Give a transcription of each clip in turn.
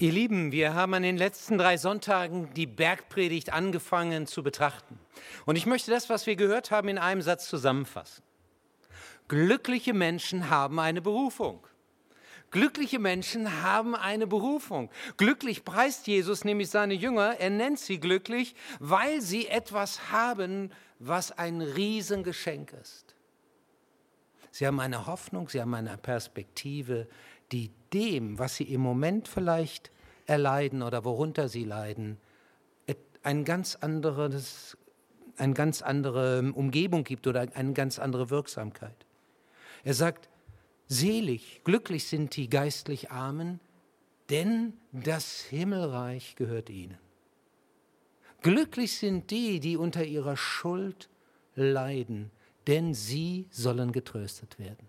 Ihr Lieben, wir haben an den letzten drei Sonntagen die Bergpredigt angefangen zu betrachten. Und ich möchte das, was wir gehört haben, in einem Satz zusammenfassen. Glückliche Menschen haben eine Berufung. Glückliche Menschen haben eine Berufung. Glücklich preist Jesus nämlich seine Jünger. Er nennt sie glücklich, weil sie etwas haben, was ein Riesengeschenk ist. Sie haben eine Hoffnung, sie haben eine Perspektive, die dem, was sie im Moment vielleicht erleiden oder worunter sie leiden, ein ganz anderes, eine ganz andere Umgebung gibt oder eine ganz andere Wirksamkeit. Er sagt, selig, glücklich sind die geistlich Armen, denn das Himmelreich gehört ihnen. Glücklich sind die, die unter ihrer Schuld leiden, denn sie sollen getröstet werden.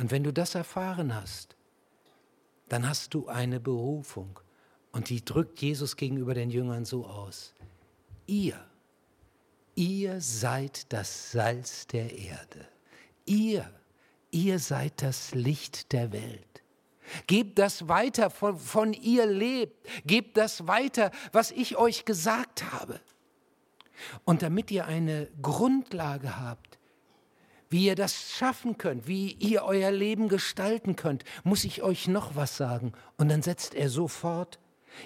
Und wenn du das erfahren hast, dann hast du eine Berufung. Und die drückt Jesus gegenüber den Jüngern so aus. Ihr, ihr seid das Salz der Erde. Ihr, ihr seid das Licht der Welt. Gebt das weiter, von, von ihr lebt. Gebt das weiter, was ich euch gesagt habe. Und damit ihr eine Grundlage habt, wie ihr das schaffen könnt, wie ihr euer Leben gestalten könnt, muss ich euch noch was sagen. Und dann setzt er sofort,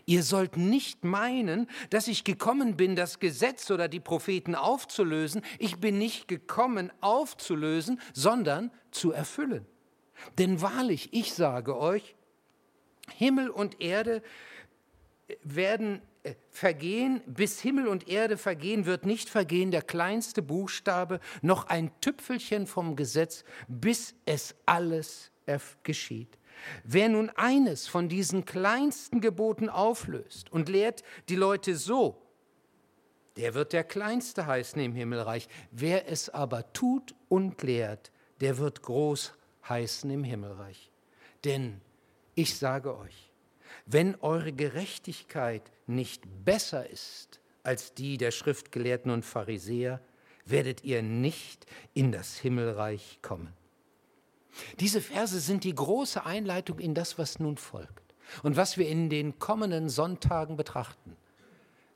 ihr sollt nicht meinen, dass ich gekommen bin, das Gesetz oder die Propheten aufzulösen. Ich bin nicht gekommen, aufzulösen, sondern zu erfüllen. Denn wahrlich, ich sage euch, Himmel und Erde werden vergehen, bis Himmel und Erde vergehen, wird nicht vergehen der kleinste Buchstabe, noch ein Tüpfelchen vom Gesetz, bis es alles geschieht. Wer nun eines von diesen kleinsten Geboten auflöst und lehrt die Leute so, der wird der Kleinste heißen im Himmelreich. Wer es aber tut und lehrt, der wird groß heißen im Himmelreich. Denn ich sage euch, wenn eure Gerechtigkeit nicht besser ist als die der Schriftgelehrten und Pharisäer, werdet ihr nicht in das Himmelreich kommen. Diese Verse sind die große Einleitung in das, was nun folgt und was wir in den kommenden Sonntagen betrachten.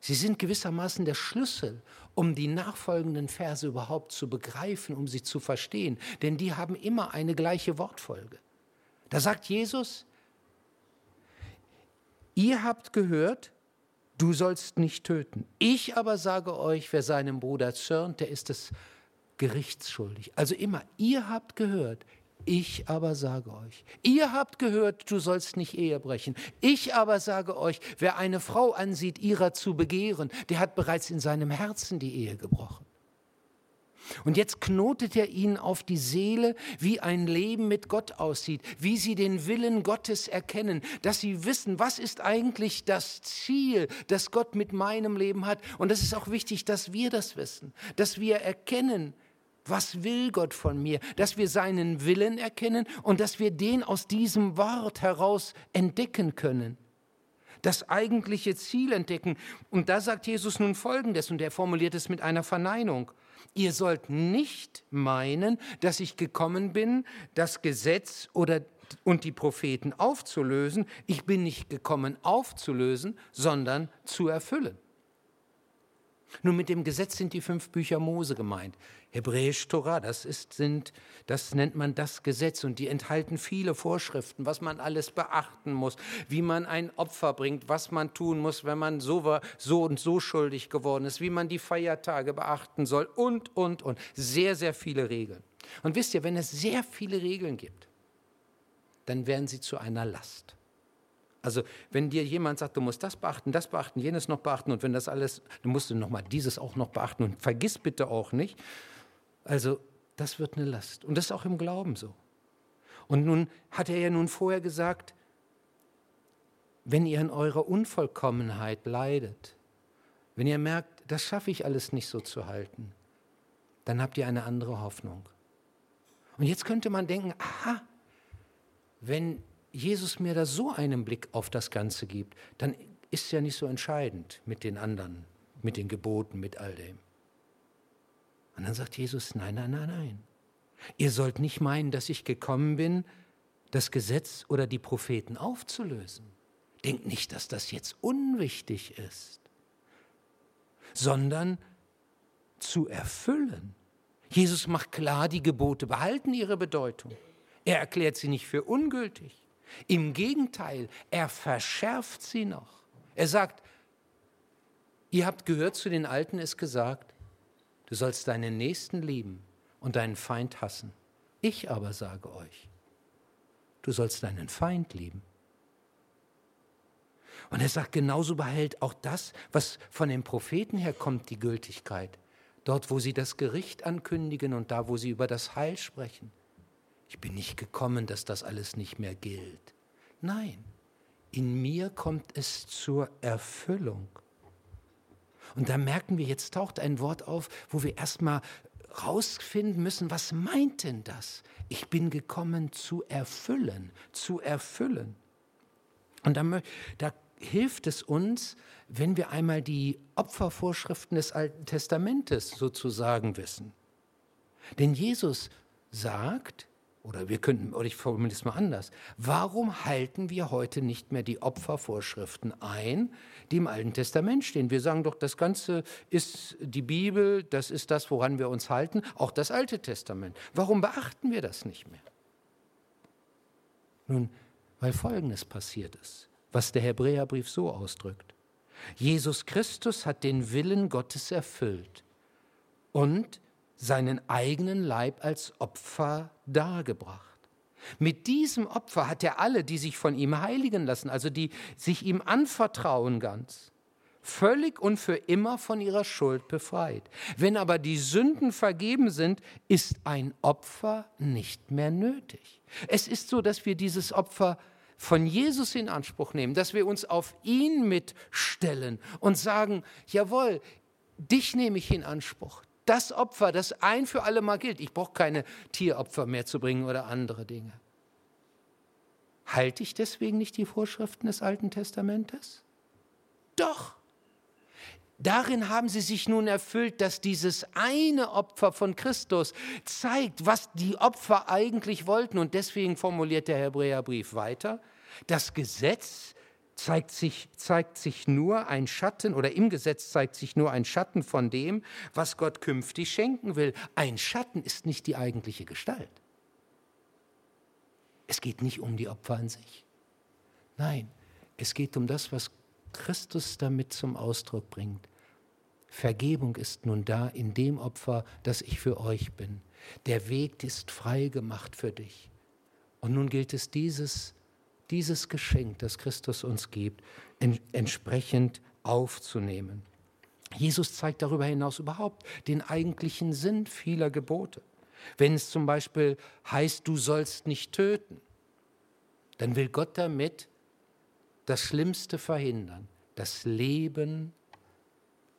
Sie sind gewissermaßen der Schlüssel, um die nachfolgenden Verse überhaupt zu begreifen, um sie zu verstehen, denn die haben immer eine gleiche Wortfolge. Da sagt Jesus, Ihr habt gehört, du sollst nicht töten. Ich aber sage euch, wer seinem Bruder zürnt, der ist es gerichtsschuldig. Also immer, ihr habt gehört, ich aber sage euch, ihr habt gehört, du sollst nicht Ehe brechen. Ich aber sage euch, wer eine Frau ansieht, ihrer zu begehren, der hat bereits in seinem Herzen die Ehe gebrochen. Und jetzt knotet er ihnen auf die Seele, wie ein Leben mit Gott aussieht, wie sie den Willen Gottes erkennen, dass sie wissen, was ist eigentlich das Ziel, das Gott mit meinem Leben hat. Und das ist auch wichtig, dass wir das wissen, dass wir erkennen, was will Gott von mir, dass wir seinen Willen erkennen und dass wir den aus diesem Wort heraus entdecken können das eigentliche Ziel entdecken. Und da sagt Jesus nun Folgendes, und er formuliert es mit einer Verneinung. Ihr sollt nicht meinen, dass ich gekommen bin, das Gesetz oder und die Propheten aufzulösen. Ich bin nicht gekommen aufzulösen, sondern zu erfüllen. Nun, mit dem Gesetz sind die fünf Bücher Mose gemeint. Hebräisch Torah, das, ist, sind, das nennt man das Gesetz und die enthalten viele Vorschriften, was man alles beachten muss, wie man ein Opfer bringt, was man tun muss, wenn man so, so und so schuldig geworden ist, wie man die Feiertage beachten soll und, und, und. Sehr, sehr viele Regeln. Und wisst ihr, wenn es sehr viele Regeln gibt, dann werden sie zu einer Last. Also wenn dir jemand sagt, du musst das beachten, das beachten, jenes noch beachten und wenn das alles, dann musst du noch mal dieses auch noch beachten und vergiss bitte auch nicht. Also das wird eine Last und das ist auch im Glauben so. Und nun hat er ja nun vorher gesagt, wenn ihr an eurer Unvollkommenheit leidet, wenn ihr merkt, das schaffe ich alles nicht so zu halten, dann habt ihr eine andere Hoffnung. Und jetzt könnte man denken, aha, wenn Jesus mir da so einen Blick auf das Ganze gibt, dann ist es ja nicht so entscheidend mit den anderen, mit den Geboten, mit all dem. Und dann sagt Jesus, nein, nein, nein, nein. Ihr sollt nicht meinen, dass ich gekommen bin, das Gesetz oder die Propheten aufzulösen. Denkt nicht, dass das jetzt unwichtig ist, sondern zu erfüllen. Jesus macht klar, die Gebote behalten ihre Bedeutung. Er erklärt sie nicht für ungültig. Im Gegenteil, er verschärft sie noch. Er sagt, ihr habt gehört, zu den Alten ist gesagt, du sollst deinen Nächsten lieben und deinen Feind hassen. Ich aber sage euch, du sollst deinen Feind lieben. Und er sagt, genauso behält auch das, was von den Propheten herkommt, die Gültigkeit. Dort, wo sie das Gericht ankündigen und da, wo sie über das Heil sprechen. Ich bin nicht gekommen, dass das alles nicht mehr gilt. Nein, in mir kommt es zur Erfüllung. Und da merken wir, jetzt taucht ein Wort auf, wo wir erstmal rausfinden müssen, was meint denn das? Ich bin gekommen zu erfüllen, zu erfüllen. Und da, da hilft es uns, wenn wir einmal die Opfervorschriften des Alten Testamentes sozusagen wissen. Denn Jesus sagt, oder wir könnten, oder ich formuliere es mal anders. Warum halten wir heute nicht mehr die Opfervorschriften ein, die im Alten Testament stehen? Wir sagen doch, das Ganze ist die Bibel, das ist das, woran wir uns halten, auch das Alte Testament. Warum beachten wir das nicht mehr? Nun, weil Folgendes passiert ist, was der Hebräerbrief so ausdrückt. Jesus Christus hat den Willen Gottes erfüllt und seinen eigenen Leib als Opfer dargebracht. Mit diesem Opfer hat er alle, die sich von ihm heiligen lassen, also die sich ihm anvertrauen ganz, völlig und für immer von ihrer Schuld befreit. Wenn aber die Sünden vergeben sind, ist ein Opfer nicht mehr nötig. Es ist so, dass wir dieses Opfer von Jesus in Anspruch nehmen, dass wir uns auf ihn mitstellen und sagen, jawohl, dich nehme ich in Anspruch das Opfer, das ein für alle Mal gilt. Ich brauche keine Tieropfer mehr zu bringen oder andere Dinge. Halte ich deswegen nicht die Vorschriften des Alten Testamentes? Doch. Darin haben sie sich nun erfüllt, dass dieses eine Opfer von Christus zeigt, was die Opfer eigentlich wollten. Und deswegen formuliert der Hebräerbrief weiter, das Gesetz zeigt sich, zeigt sich nur ein Schatten oder im Gesetz zeigt sich nur ein Schatten von dem, was Gott künftig schenken will. Ein Schatten ist nicht die eigentliche Gestalt. Es geht nicht um die Opfer an sich. Nein, es geht um das, was Christus damit zum Ausdruck bringt. Vergebung ist nun da in dem Opfer, das ich für euch bin. Der Weg ist frei gemacht für dich. Und nun gilt es, dieses dieses Geschenk, das Christus uns gibt, entsprechend aufzunehmen. Jesus zeigt darüber hinaus überhaupt den eigentlichen Sinn vieler Gebote. Wenn es zum Beispiel heißt, du sollst nicht töten, dann will Gott damit das Schlimmste verhindern, das Leben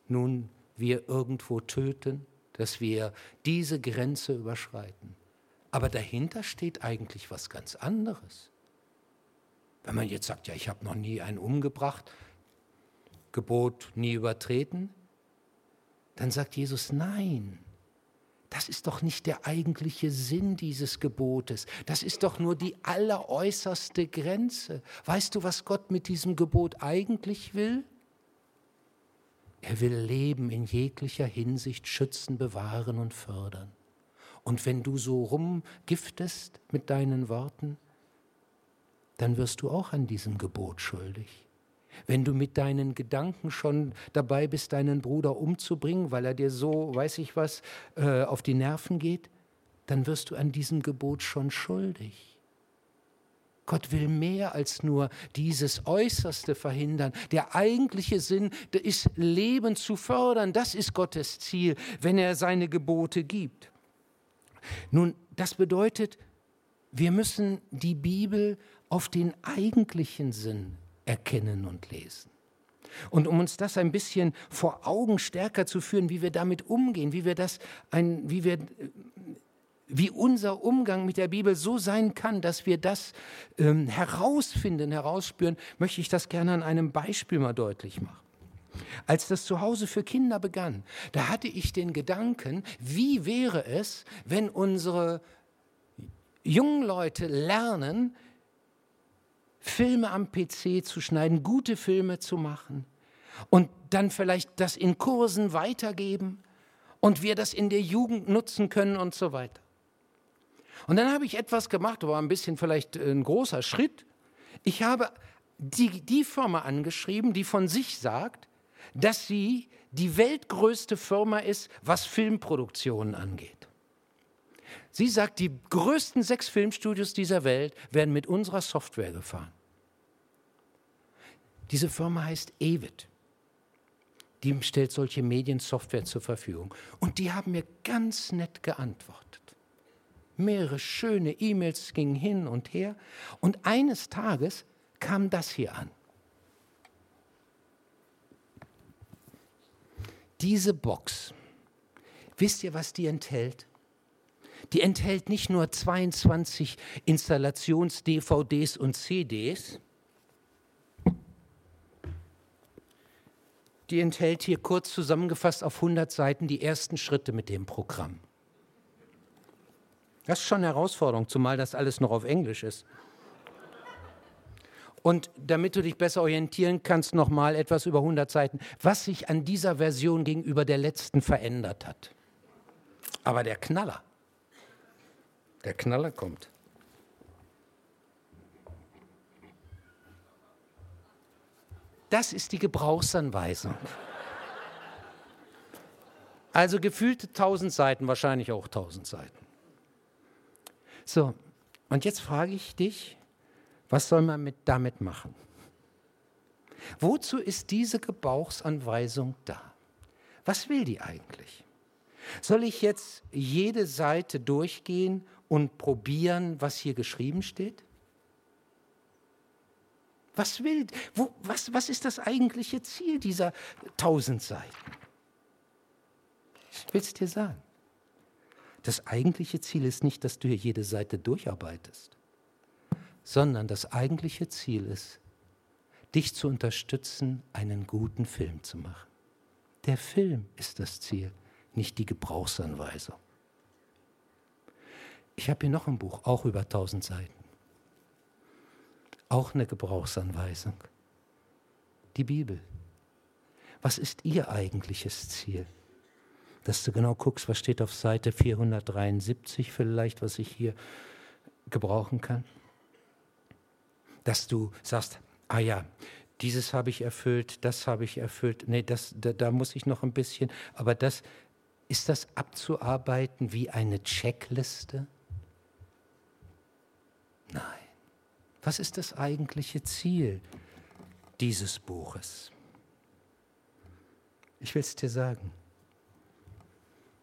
nun wir irgendwo töten, dass wir diese Grenze überschreiten. Aber dahinter steht eigentlich was ganz anderes. Wenn man jetzt sagt, ja, ich habe noch nie einen umgebracht, Gebot nie übertreten, dann sagt Jesus, nein, das ist doch nicht der eigentliche Sinn dieses Gebotes. Das ist doch nur die alleräußerste Grenze. Weißt du, was Gott mit diesem Gebot eigentlich will? Er will Leben in jeglicher Hinsicht schützen, bewahren und fördern. Und wenn du so rumgiftest mit deinen Worten, dann wirst du auch an diesem Gebot schuldig. Wenn du mit deinen Gedanken schon dabei bist, deinen Bruder umzubringen, weil er dir so, weiß ich was, äh, auf die Nerven geht, dann wirst du an diesem Gebot schon schuldig. Gott will mehr als nur dieses Äußerste verhindern. Der eigentliche Sinn ist, Leben zu fördern. Das ist Gottes Ziel, wenn er seine Gebote gibt. Nun, das bedeutet, wir müssen die Bibel auf den eigentlichen Sinn erkennen und lesen. Und um uns das ein bisschen vor Augen stärker zu führen, wie wir damit umgehen, wie wir das ein, wie wir wie unser Umgang mit der Bibel so sein kann, dass wir das ähm, herausfinden, herausspüren, möchte ich das gerne an einem Beispiel mal deutlich machen. Als das Zuhause für Kinder begann, da hatte ich den Gedanken, wie wäre es, wenn unsere jungen Leute lernen, Filme am PC zu schneiden, gute Filme zu machen und dann vielleicht das in Kursen weitergeben und wir das in der Jugend nutzen können und so weiter. Und dann habe ich etwas gemacht, war ein bisschen vielleicht ein großer Schritt. Ich habe die, die Firma angeschrieben, die von sich sagt, dass sie die weltgrößte Firma ist, was Filmproduktionen angeht. Sie sagt, die größten sechs Filmstudios dieser Welt werden mit unserer Software gefahren. Diese Firma heißt Evid. Die stellt solche Mediensoftware zur Verfügung. Und die haben mir ganz nett geantwortet. Mehrere schöne E-Mails gingen hin und her. Und eines Tages kam das hier an. Diese Box, wisst ihr, was die enthält? Die enthält nicht nur 22 Installations-DVDs und CDs, die enthält hier kurz zusammengefasst auf 100 Seiten die ersten Schritte mit dem Programm. Das ist schon eine Herausforderung, zumal das alles noch auf Englisch ist. Und damit du dich besser orientieren kannst, noch mal etwas über 100 Seiten, was sich an dieser Version gegenüber der letzten verändert hat. Aber der Knaller, der Knaller kommt. Das ist die Gebrauchsanweisung. Also gefühlte 1000 Seiten, wahrscheinlich auch 1000 Seiten. So, und jetzt frage ich dich, was soll man mit, damit machen? Wozu ist diese Gebrauchsanweisung da? Was will die eigentlich? Soll ich jetzt jede Seite durchgehen und probieren, was hier geschrieben steht? Was will, wo, was, was ist das eigentliche Ziel dieser tausend Seiten? Ich will es dir sagen. Das eigentliche Ziel ist nicht, dass du hier jede Seite durcharbeitest sondern das eigentliche Ziel ist, dich zu unterstützen, einen guten Film zu machen. Der Film ist das Ziel, nicht die Gebrauchsanweisung. Ich habe hier noch ein Buch, auch über 1000 Seiten. Auch eine Gebrauchsanweisung. Die Bibel. Was ist ihr eigentliches Ziel? Dass du genau guckst, was steht auf Seite 473 vielleicht, was ich hier gebrauchen kann dass du sagst, ah ja, dieses habe ich erfüllt, das habe ich erfüllt, nee, das, da, da muss ich noch ein bisschen, aber das, ist das abzuarbeiten wie eine Checkliste? Nein. Was ist das eigentliche Ziel dieses Buches? Ich will es dir sagen,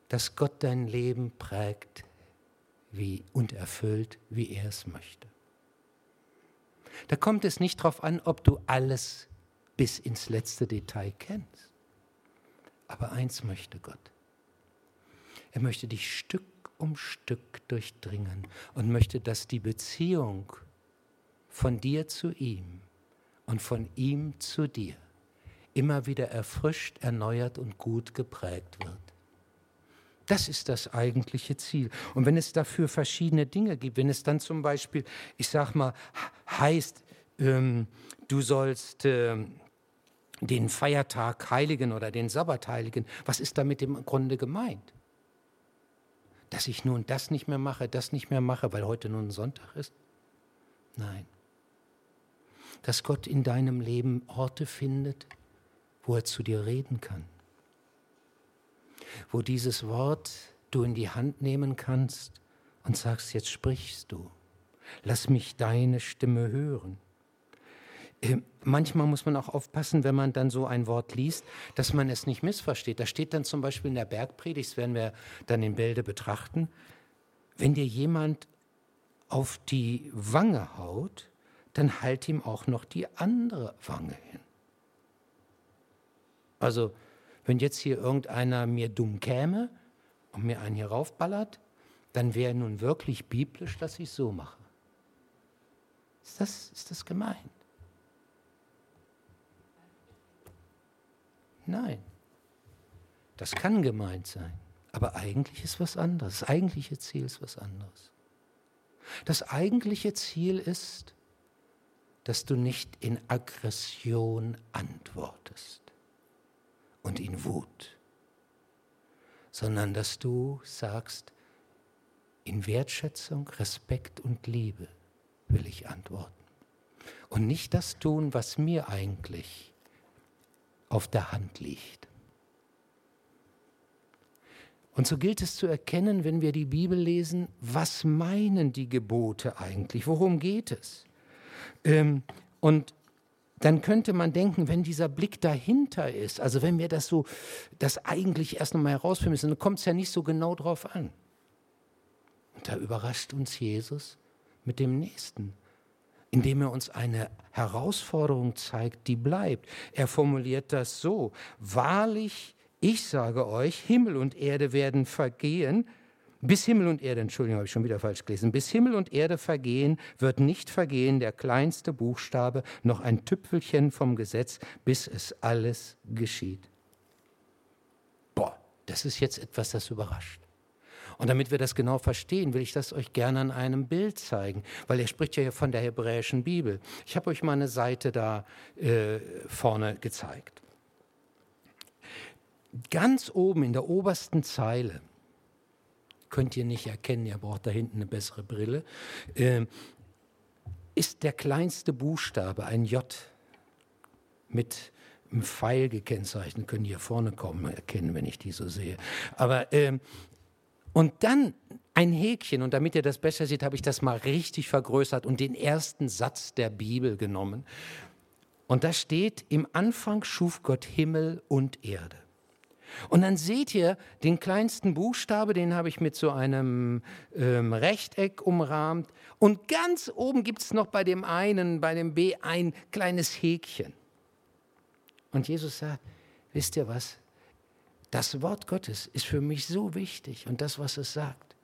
dass Gott dein Leben prägt wie, und erfüllt, wie er es möchte. Da kommt es nicht darauf an, ob du alles bis ins letzte Detail kennst. Aber eins möchte Gott. Er möchte dich Stück um Stück durchdringen und möchte, dass die Beziehung von dir zu ihm und von ihm zu dir immer wieder erfrischt, erneuert und gut geprägt wird. Das ist das eigentliche Ziel. Und wenn es dafür verschiedene Dinge gibt, wenn es dann zum Beispiel, ich sag mal, heißt, ähm, du sollst äh, den Feiertag heiligen oder den Sabbat heiligen, was ist damit im Grunde gemeint? Dass ich nun das nicht mehr mache, das nicht mehr mache, weil heute nun Sonntag ist? Nein. Dass Gott in deinem Leben Orte findet, wo er zu dir reden kann wo dieses Wort du in die Hand nehmen kannst und sagst, jetzt sprichst du. Lass mich deine Stimme hören. Äh, manchmal muss man auch aufpassen, wenn man dann so ein Wort liest, dass man es nicht missversteht. Da steht dann zum Beispiel in der Bergpredigt, das werden wir dann in Bälde betrachten, wenn dir jemand auf die Wange haut, dann halt ihm auch noch die andere Wange hin. Also wenn jetzt hier irgendeiner mir dumm käme und mir einen hier raufballert, dann wäre nun wirklich biblisch, dass ich so mache. Ist das, ist das gemeint? Nein. Das kann gemeint sein. Aber eigentlich ist was anderes. Das eigentliche Ziel ist was anderes. Das eigentliche Ziel ist, dass du nicht in Aggression antwortest und in Wut, sondern dass du sagst, in Wertschätzung, Respekt und Liebe will ich antworten. Und nicht das tun, was mir eigentlich auf der Hand liegt. Und so gilt es zu erkennen, wenn wir die Bibel lesen, was meinen die Gebote eigentlich? Worum geht es? Ähm, und dann könnte man denken, wenn dieser Blick dahinter ist, also wenn wir das so, das eigentlich erst nochmal herausfinden müssen, dann kommt es ja nicht so genau drauf an. Und da überrascht uns Jesus mit dem Nächsten, indem er uns eine Herausforderung zeigt, die bleibt. Er formuliert das so, wahrlich, ich sage euch, Himmel und Erde werden vergehen, bis Himmel und Erde, Entschuldigung, habe ich schon wieder falsch gelesen, bis Himmel und Erde vergehen, wird nicht vergehen der kleinste Buchstabe, noch ein Tüpfelchen vom Gesetz, bis es alles geschieht. Boah, das ist jetzt etwas, das überrascht. Und damit wir das genau verstehen, will ich das euch gerne an einem Bild zeigen, weil er spricht ja von der hebräischen Bibel. Ich habe euch mal eine Seite da äh, vorne gezeigt. Ganz oben in der obersten Zeile, könnt ihr nicht erkennen, ihr braucht da hinten eine bessere Brille, äh, ist der kleinste Buchstabe ein J mit einem Pfeil gekennzeichnet. Können hier vorne kommen, erkennen, wenn ich die so sehe. Aber äh, und dann ein Häkchen, und damit ihr das besser seht, habe ich das mal richtig vergrößert und den ersten Satz der Bibel genommen. Und da steht, im Anfang schuf Gott Himmel und Erde. Und dann seht ihr den kleinsten Buchstabe, den habe ich mit so einem ähm, Rechteck umrahmt. Und ganz oben gibt es noch bei dem einen, bei dem B, ein kleines Häkchen. Und Jesus sagt, wisst ihr was? Das Wort Gottes ist für mich so wichtig und das, was es sagt,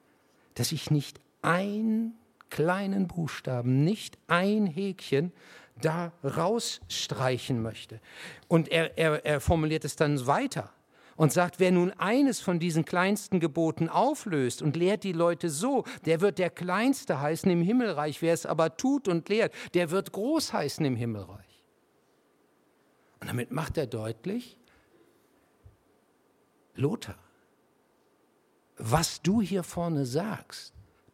dass ich nicht einen kleinen Buchstaben, nicht ein Häkchen da rausstreichen möchte. Und er, er, er formuliert es dann weiter und sagt, wer nun eines von diesen kleinsten Geboten auflöst und lehrt die Leute so, der wird der Kleinste heißen im Himmelreich. Wer es aber tut und lehrt, der wird groß heißen im Himmelreich. Und damit macht er deutlich, Lothar, was du hier vorne sagst,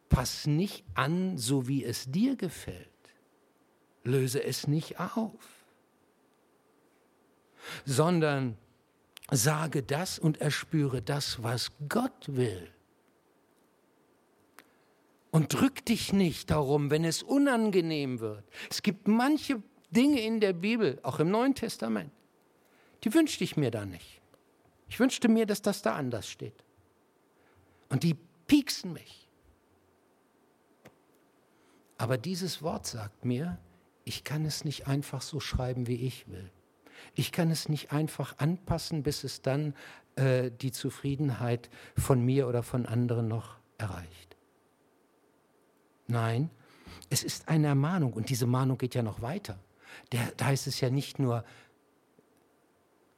pass nicht an, so wie es dir gefällt. Löse es nicht auf, sondern sage das und erspüre das, was Gott will. Und drück dich nicht darum, wenn es unangenehm wird. Es gibt manche Dinge in der Bibel, auch im Neuen Testament, die wünschte ich mir da nicht. Ich wünschte mir, dass das da anders steht. Und die pieksen mich. Aber dieses Wort sagt mir, ich kann es nicht einfach so schreiben, wie ich will. Ich kann es nicht einfach anpassen, bis es dann äh, die Zufriedenheit von mir oder von anderen noch erreicht. Nein, es ist eine Ermahnung und diese Mahnung geht ja noch weiter. Der, da heißt es ja nicht nur,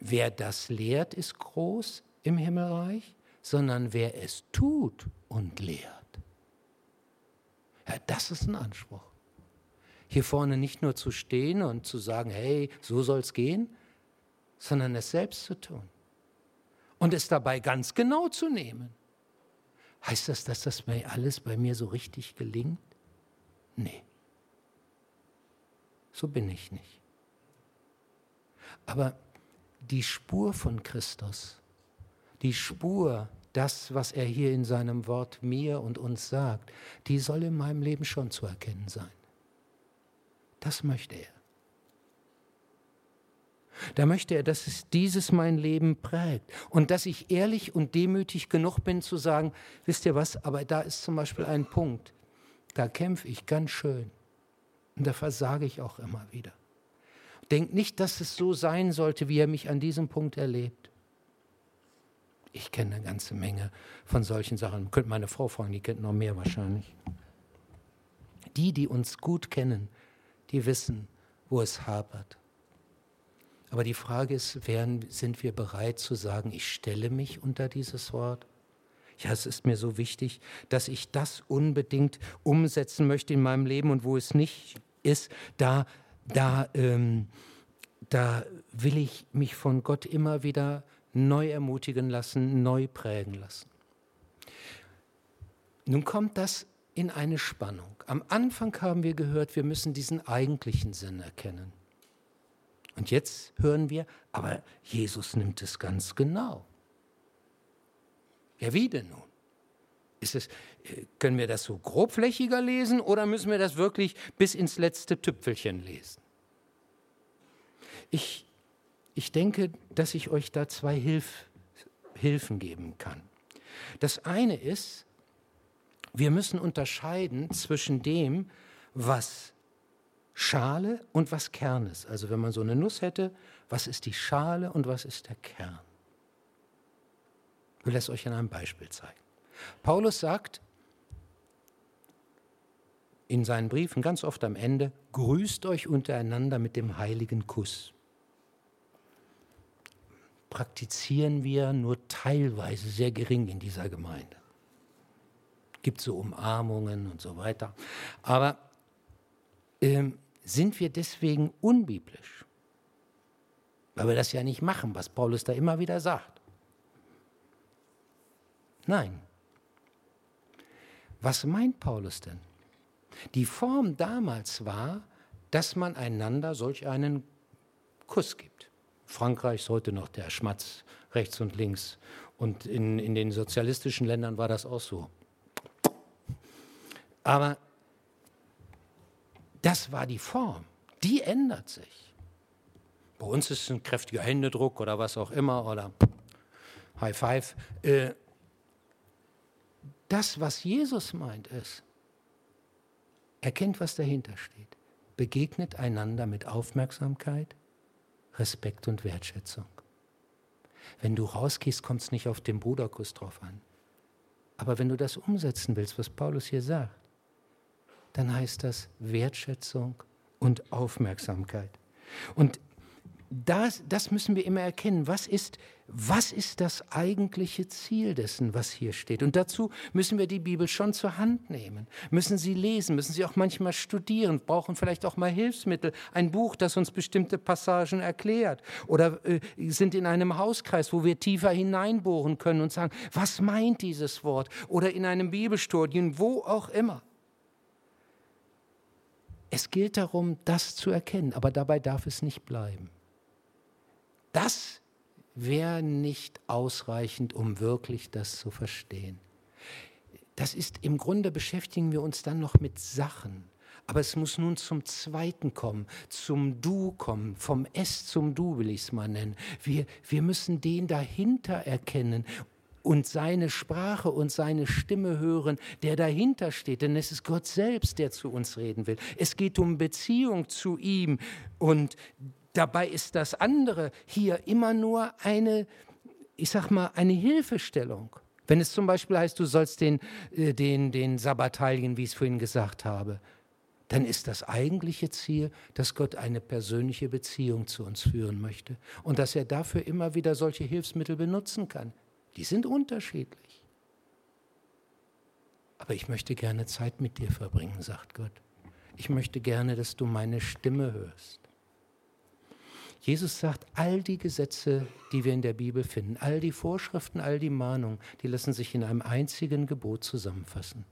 wer das lehrt, ist groß im Himmelreich, sondern wer es tut und lehrt. Ja, das ist ein Anspruch. Hier vorne nicht nur zu stehen und zu sagen, hey, so soll es gehen, sondern es selbst zu tun. Und es dabei ganz genau zu nehmen. Heißt das, dass das mir alles bei mir so richtig gelingt? Nee. So bin ich nicht. Aber die Spur von Christus, die Spur, das, was er hier in seinem Wort mir und uns sagt, die soll in meinem Leben schon zu erkennen sein. Das möchte er. Da möchte er, dass es dieses mein Leben prägt und dass ich ehrlich und demütig genug bin zu sagen, wisst ihr was, aber da ist zum Beispiel ein Punkt, da kämpfe ich ganz schön und da versage ich auch immer wieder. Denkt nicht, dass es so sein sollte, wie er mich an diesem Punkt erlebt. Ich kenne eine ganze Menge von solchen Sachen. Könnte meine Frau fragen, die kennt noch mehr wahrscheinlich. Die, die uns gut kennen, die wissen, wo es hapert. Aber die Frage ist, werden, sind wir bereit zu sagen, ich stelle mich unter dieses Wort? Ja, es ist mir so wichtig, dass ich das unbedingt umsetzen möchte in meinem Leben und wo es nicht ist, da da, ähm, da will ich mich von Gott immer wieder neu ermutigen lassen, neu prägen lassen. Nun kommt das in eine Spannung. Am Anfang haben wir gehört, wir müssen diesen eigentlichen Sinn erkennen. Und jetzt hören wir, aber Jesus nimmt es ganz genau. Ja, wie denn nun? Ist es, äh, können wir das so grobflächiger lesen oder müssen wir das wirklich bis ins letzte Tüpfelchen lesen? Ich, ich denke, dass ich euch da zwei Hilf, Hilfen geben kann. Das eine ist, wir müssen unterscheiden zwischen dem, was Schale und was Kern ist. Also wenn man so eine Nuss hätte, was ist die Schale und was ist der Kern? Ich will es euch an einem Beispiel zeigen. Paulus sagt in seinen Briefen ganz oft am Ende, grüßt euch untereinander mit dem heiligen Kuss. Praktizieren wir nur teilweise sehr gering in dieser Gemeinde. Gibt so Umarmungen und so weiter. Aber ähm, sind wir deswegen unbiblisch? Weil wir das ja nicht machen, was Paulus da immer wieder sagt. Nein, was meint Paulus denn? Die Form damals war, dass man einander solch einen Kuss gibt. Frankreich ist heute noch der Schmatz rechts und links. Und in, in den sozialistischen Ländern war das auch so. Aber das war die Form. Die ändert sich. Bei uns ist es ein kräftiger Händedruck oder was auch immer oder High Five. Äh, das, was Jesus meint, ist, erkennt, was dahinter steht. Begegnet einander mit Aufmerksamkeit, Respekt und Wertschätzung. Wenn du rausgehst, kommt es nicht auf den Bruderkuss drauf an. Aber wenn du das umsetzen willst, was Paulus hier sagt, dann heißt das Wertschätzung und Aufmerksamkeit. Und das, das müssen wir immer erkennen. Was ist, was ist das eigentliche Ziel dessen, was hier steht? Und dazu müssen wir die Bibel schon zur Hand nehmen, müssen sie lesen, müssen sie auch manchmal studieren, brauchen vielleicht auch mal Hilfsmittel, ein Buch, das uns bestimmte Passagen erklärt oder äh, sind in einem Hauskreis, wo wir tiefer hineinbohren können und sagen, was meint dieses Wort? Oder in einem Bibelstudien, wo auch immer. Es gilt darum, das zu erkennen, aber dabei darf es nicht bleiben. Das wäre nicht ausreichend, um wirklich das zu verstehen. Das ist im Grunde beschäftigen wir uns dann noch mit Sachen. Aber es muss nun zum Zweiten kommen, zum Du kommen, vom S zum Du will ich es mal nennen. Wir, wir müssen den dahinter erkennen und seine Sprache und seine Stimme hören, der dahinter steht. Denn es ist Gott selbst, der zu uns reden will. Es geht um Beziehung zu ihm und Dabei ist das andere hier immer nur eine, ich sag mal, eine Hilfestellung. Wenn es zum Beispiel heißt, du sollst den, äh, den, den Sabbat heiligen, wie ich es vorhin gesagt habe, dann ist das eigentliche Ziel, dass Gott eine persönliche Beziehung zu uns führen möchte und dass er dafür immer wieder solche Hilfsmittel benutzen kann. Die sind unterschiedlich. Aber ich möchte gerne Zeit mit dir verbringen, sagt Gott. Ich möchte gerne, dass du meine Stimme hörst. Jesus sagt, all die Gesetze, die wir in der Bibel finden, all die Vorschriften, all die Mahnungen, die lassen sich in einem einzigen Gebot zusammenfassen.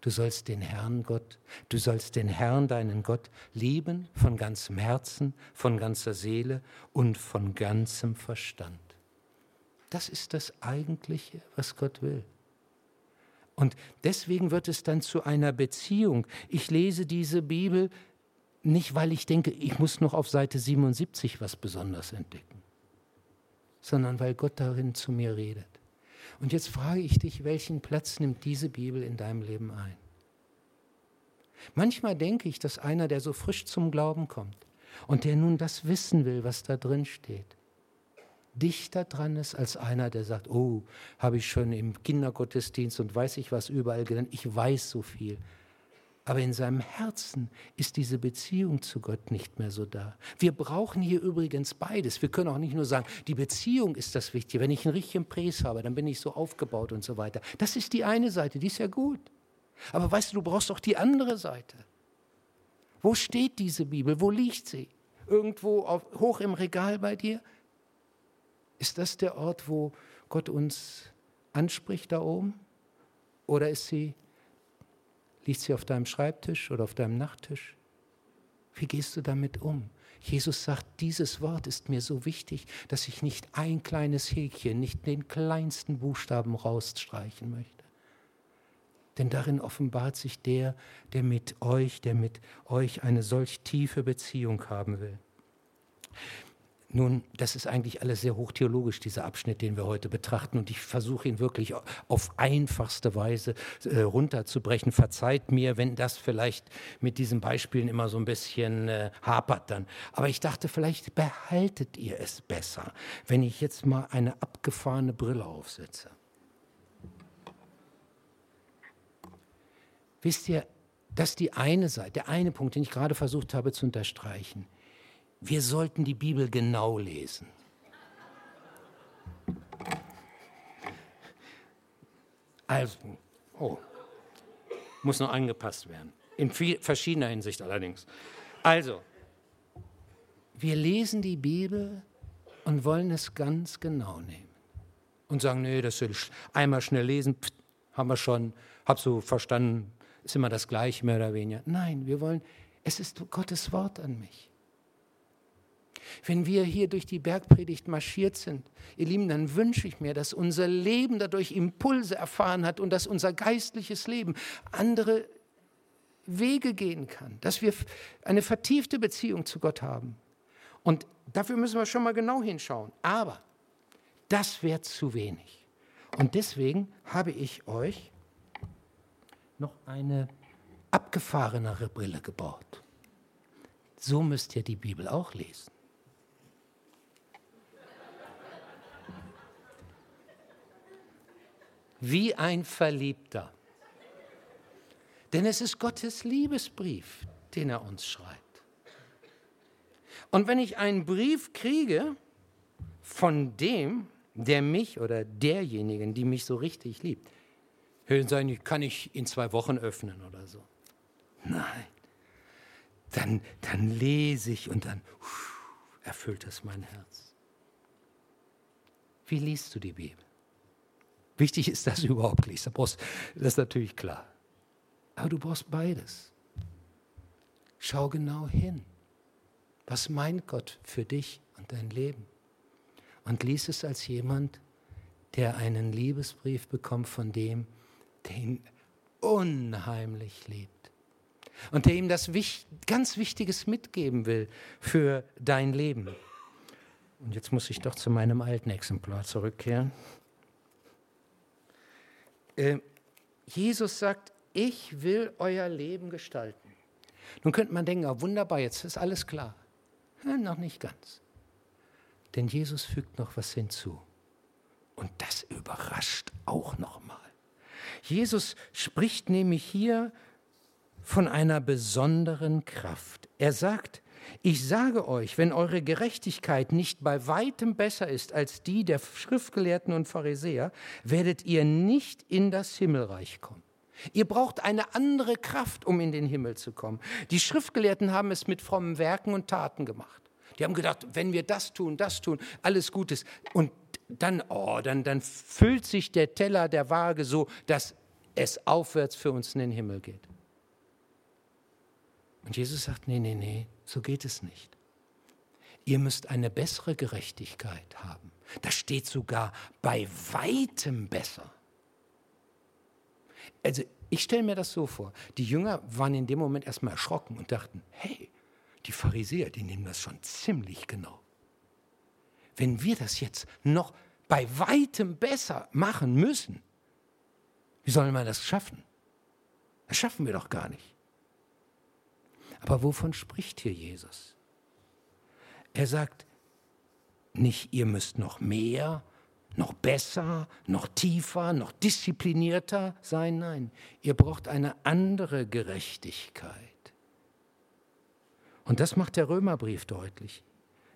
Du sollst den Herrn Gott, du sollst den Herrn, deinen Gott, lieben von ganzem Herzen, von ganzer Seele und von ganzem Verstand. Das ist das Eigentliche, was Gott will. Und deswegen wird es dann zu einer Beziehung. Ich lese diese Bibel nicht, weil ich denke, ich muss noch auf Seite 77 was Besonderes entdecken, sondern weil Gott darin zu mir redet. Und jetzt frage ich dich, welchen Platz nimmt diese Bibel in deinem Leben ein? Manchmal denke ich, dass einer, der so frisch zum Glauben kommt und der nun das wissen will, was da drin steht, dichter dran ist als einer, der sagt, oh, habe ich schon im Kindergottesdienst und weiß ich was überall gelernt, ich weiß so viel. Aber in seinem Herzen ist diese Beziehung zu Gott nicht mehr so da. Wir brauchen hier übrigens beides. Wir können auch nicht nur sagen, die Beziehung ist das Wichtige. Wenn ich einen richtigen Präs habe, dann bin ich so aufgebaut und so weiter. Das ist die eine Seite, die ist ja gut. Aber weißt du, du brauchst auch die andere Seite. Wo steht diese Bibel? Wo liegt sie? Irgendwo auf, hoch im Regal bei dir? Ist das der Ort, wo Gott uns anspricht da oben? Oder ist sie, liegt sie auf deinem Schreibtisch oder auf deinem Nachttisch? Wie gehst du damit um? Jesus sagt, dieses Wort ist mir so wichtig, dass ich nicht ein kleines Häkchen, nicht den kleinsten Buchstaben rausstreichen möchte. Denn darin offenbart sich der, der mit euch, der mit euch eine solch tiefe Beziehung haben will. Nun, das ist eigentlich alles sehr hochtheologisch, dieser Abschnitt, den wir heute betrachten. Und ich versuche ihn wirklich auf einfachste Weise äh, runterzubrechen. Verzeiht mir, wenn das vielleicht mit diesen Beispielen immer so ein bisschen äh, hapert dann. Aber ich dachte, vielleicht behaltet ihr es besser, wenn ich jetzt mal eine abgefahrene Brille aufsetze. Wisst ihr, das ist die eine Seite, der eine Punkt, den ich gerade versucht habe zu unterstreichen wir sollten die Bibel genau lesen. Also, oh, muss noch angepasst werden. In viel, verschiedener Hinsicht allerdings. Also, wir lesen die Bibel und wollen es ganz genau nehmen. Und sagen, nee, das will ich einmal schnell lesen, pft, haben wir schon, hab so verstanden, ist immer das Gleiche, mehr oder weniger. Nein, wir wollen, es ist Gottes Wort an mich. Wenn wir hier durch die Bergpredigt marschiert sind, ihr Lieben, dann wünsche ich mir, dass unser Leben dadurch Impulse erfahren hat und dass unser geistliches Leben andere Wege gehen kann, dass wir eine vertiefte Beziehung zu Gott haben. Und dafür müssen wir schon mal genau hinschauen. Aber das wäre zu wenig. Und deswegen habe ich euch noch eine abgefahrenere Brille gebaut. So müsst ihr die Bibel auch lesen. Wie ein Verliebter. Denn es ist Gottes Liebesbrief, den er uns schreibt. Und wenn ich einen Brief kriege von dem, der mich oder derjenigen, die mich so richtig liebt, hören Sie, kann ich in zwei Wochen öffnen oder so. Nein. Dann, dann lese ich und dann erfüllt es mein Herz. Wie liest du die Bibel? Wichtig ist das überhaupt nicht. Das ist natürlich klar. Aber du brauchst beides. Schau genau hin. Was meint Gott für dich und dein Leben? Und lies es als jemand, der einen Liebesbrief bekommt von dem, der ihn unheimlich liebt. Und der ihm das ganz Wichtiges mitgeben will für dein Leben. Und jetzt muss ich doch zu meinem alten Exemplar zurückkehren. Äh, Jesus sagt, ich will euer Leben gestalten. Nun könnte man denken, oh, wunderbar, jetzt ist alles klar. Ja, noch nicht ganz. Denn Jesus fügt noch was hinzu. Und das überrascht auch nochmal. Jesus spricht nämlich hier von einer besonderen Kraft. Er sagt, ich sage euch, wenn eure Gerechtigkeit nicht bei weitem besser ist als die der Schriftgelehrten und Pharisäer, werdet ihr nicht in das Himmelreich kommen. Ihr braucht eine andere Kraft, um in den Himmel zu kommen. Die Schriftgelehrten haben es mit frommen Werken und Taten gemacht. Die haben gedacht, wenn wir das tun, das tun, alles Gutes. Und dann, oh, dann, dann füllt sich der Teller der Waage so, dass es aufwärts für uns in den Himmel geht. Und Jesus sagt, nee, nee, nee, so geht es nicht. Ihr müsst eine bessere Gerechtigkeit haben. Das steht sogar bei weitem besser. Also ich stelle mir das so vor. Die Jünger waren in dem Moment erstmal erschrocken und dachten, hey, die Pharisäer, die nehmen das schon ziemlich genau. Wenn wir das jetzt noch bei weitem besser machen müssen, wie sollen wir das schaffen? Das schaffen wir doch gar nicht. Aber wovon spricht hier Jesus? Er sagt nicht, ihr müsst noch mehr, noch besser, noch tiefer, noch disziplinierter sein. Nein, ihr braucht eine andere Gerechtigkeit. Und das macht der Römerbrief deutlich.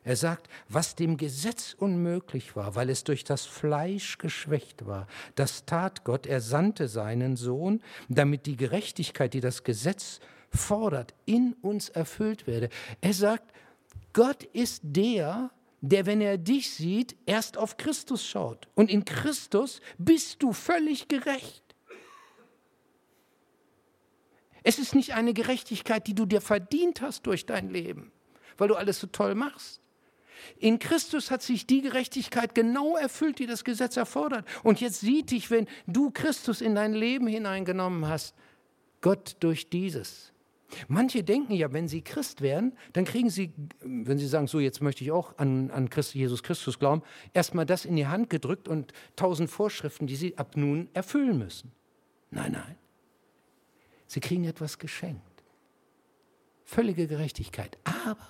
Er sagt, was dem Gesetz unmöglich war, weil es durch das Fleisch geschwächt war, das tat Gott, er sandte seinen Sohn, damit die Gerechtigkeit, die das Gesetz fordert, in uns erfüllt werde. Er sagt, Gott ist der, der, wenn er dich sieht, erst auf Christus schaut. Und in Christus bist du völlig gerecht. Es ist nicht eine Gerechtigkeit, die du dir verdient hast durch dein Leben, weil du alles so toll machst. In Christus hat sich die Gerechtigkeit genau erfüllt, die das Gesetz erfordert. Und jetzt sieht dich, wenn du Christus in dein Leben hineingenommen hast, Gott durch dieses. Manche denken ja, wenn sie Christ werden, dann kriegen sie, wenn sie sagen, so jetzt möchte ich auch an, an Christ, Jesus Christus glauben, erstmal das in die Hand gedrückt und tausend Vorschriften, die sie ab nun erfüllen müssen. Nein, nein. Sie kriegen etwas geschenkt. Völlige Gerechtigkeit. Aber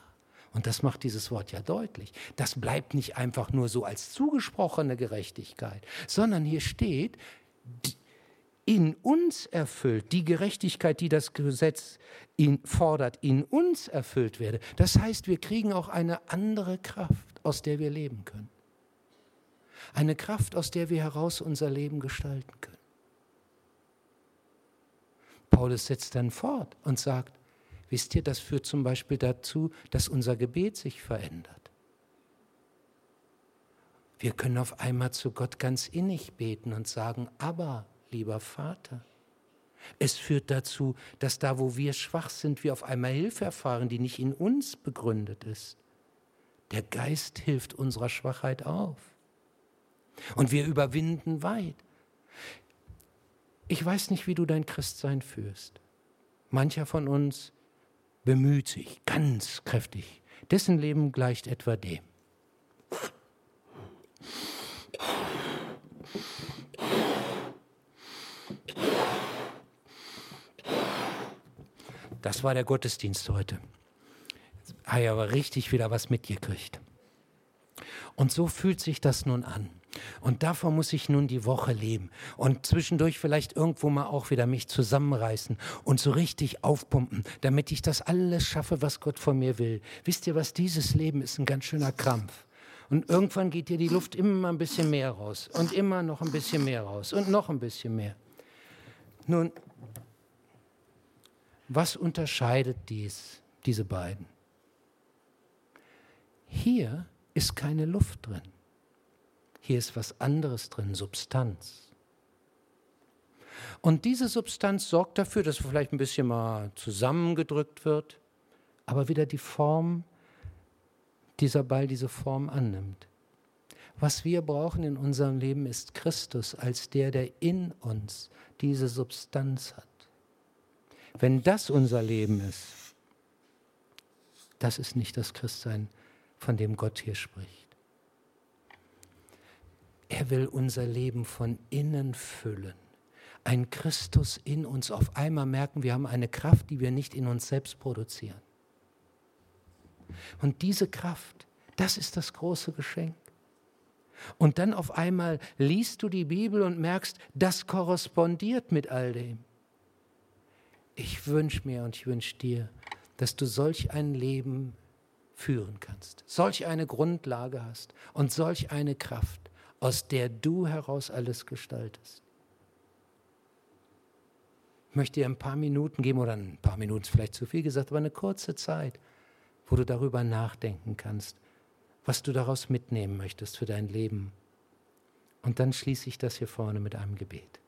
und das macht dieses Wort ja deutlich. Das bleibt nicht einfach nur so als zugesprochene Gerechtigkeit, sondern hier steht, in uns erfüllt, die Gerechtigkeit, die das Gesetz ihn fordert, in uns erfüllt werde. Das heißt, wir kriegen auch eine andere Kraft, aus der wir leben können. Eine Kraft, aus der wir heraus unser Leben gestalten können. Paulus setzt dann fort und sagt, Wisst ihr, das führt zum Beispiel dazu, dass unser Gebet sich verändert. Wir können auf einmal zu Gott ganz innig beten und sagen, aber, lieber Vater. Es führt dazu, dass da, wo wir schwach sind, wir auf einmal Hilfe erfahren, die nicht in uns begründet ist. Der Geist hilft unserer Schwachheit auf. Und wir überwinden weit. Ich weiß nicht, wie du dein Christsein führst. Mancher von uns bemüht sich ganz kräftig. Dessen Leben gleicht etwa dem. Das war der Gottesdienst heute. Habe ich aber richtig wieder was mitgekriegt. Und so fühlt sich das nun an. Und davon muss ich nun die Woche leben und zwischendurch vielleicht irgendwo mal auch wieder mich zusammenreißen und so richtig aufpumpen, damit ich das alles schaffe, was Gott von mir will. Wisst ihr was, dieses Leben ist ein ganz schöner Krampf. Und irgendwann geht dir die Luft immer ein bisschen mehr raus und immer noch ein bisschen mehr raus und noch ein bisschen mehr. Nun, was unterscheidet dies, diese beiden? Hier ist keine Luft drin. Hier ist was anderes drin, Substanz. Und diese Substanz sorgt dafür, dass vielleicht ein bisschen mal zusammengedrückt wird, aber wieder die Form, dieser Ball diese Form annimmt. Was wir brauchen in unserem Leben ist Christus als der, der in uns diese Substanz hat. Wenn das unser Leben ist, das ist nicht das Christsein, von dem Gott hier spricht. Er will unser Leben von innen füllen. Ein Christus in uns. Auf einmal merken wir haben eine Kraft, die wir nicht in uns selbst produzieren. Und diese Kraft, das ist das große Geschenk. Und dann auf einmal liest du die Bibel und merkst, das korrespondiert mit all dem. Ich wünsche mir und ich wünsche dir, dass du solch ein Leben führen kannst, solch eine Grundlage hast und solch eine Kraft, aus der du heraus alles gestaltest. Ich möchte dir ein paar Minuten geben, oder ein paar Minuten ist vielleicht zu viel gesagt, aber eine kurze Zeit, wo du darüber nachdenken kannst, was du daraus mitnehmen möchtest für dein Leben. Und dann schließe ich das hier vorne mit einem Gebet.